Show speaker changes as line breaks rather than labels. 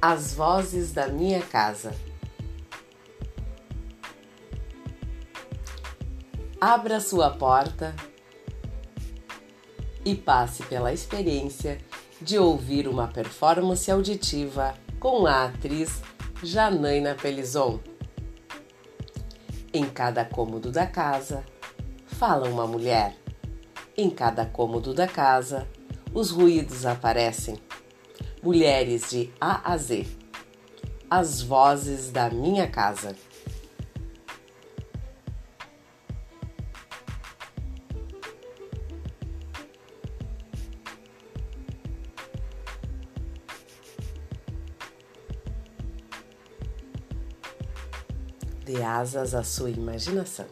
As vozes da minha casa. Abra sua porta e passe pela experiência de ouvir uma performance auditiva com a atriz Janaina Pelizon. Em cada cômodo da casa, fala uma mulher. Em cada cômodo da casa, os ruídos aparecem Mulheres de A a Z. As vozes da minha casa. Dê asas à sua imaginação.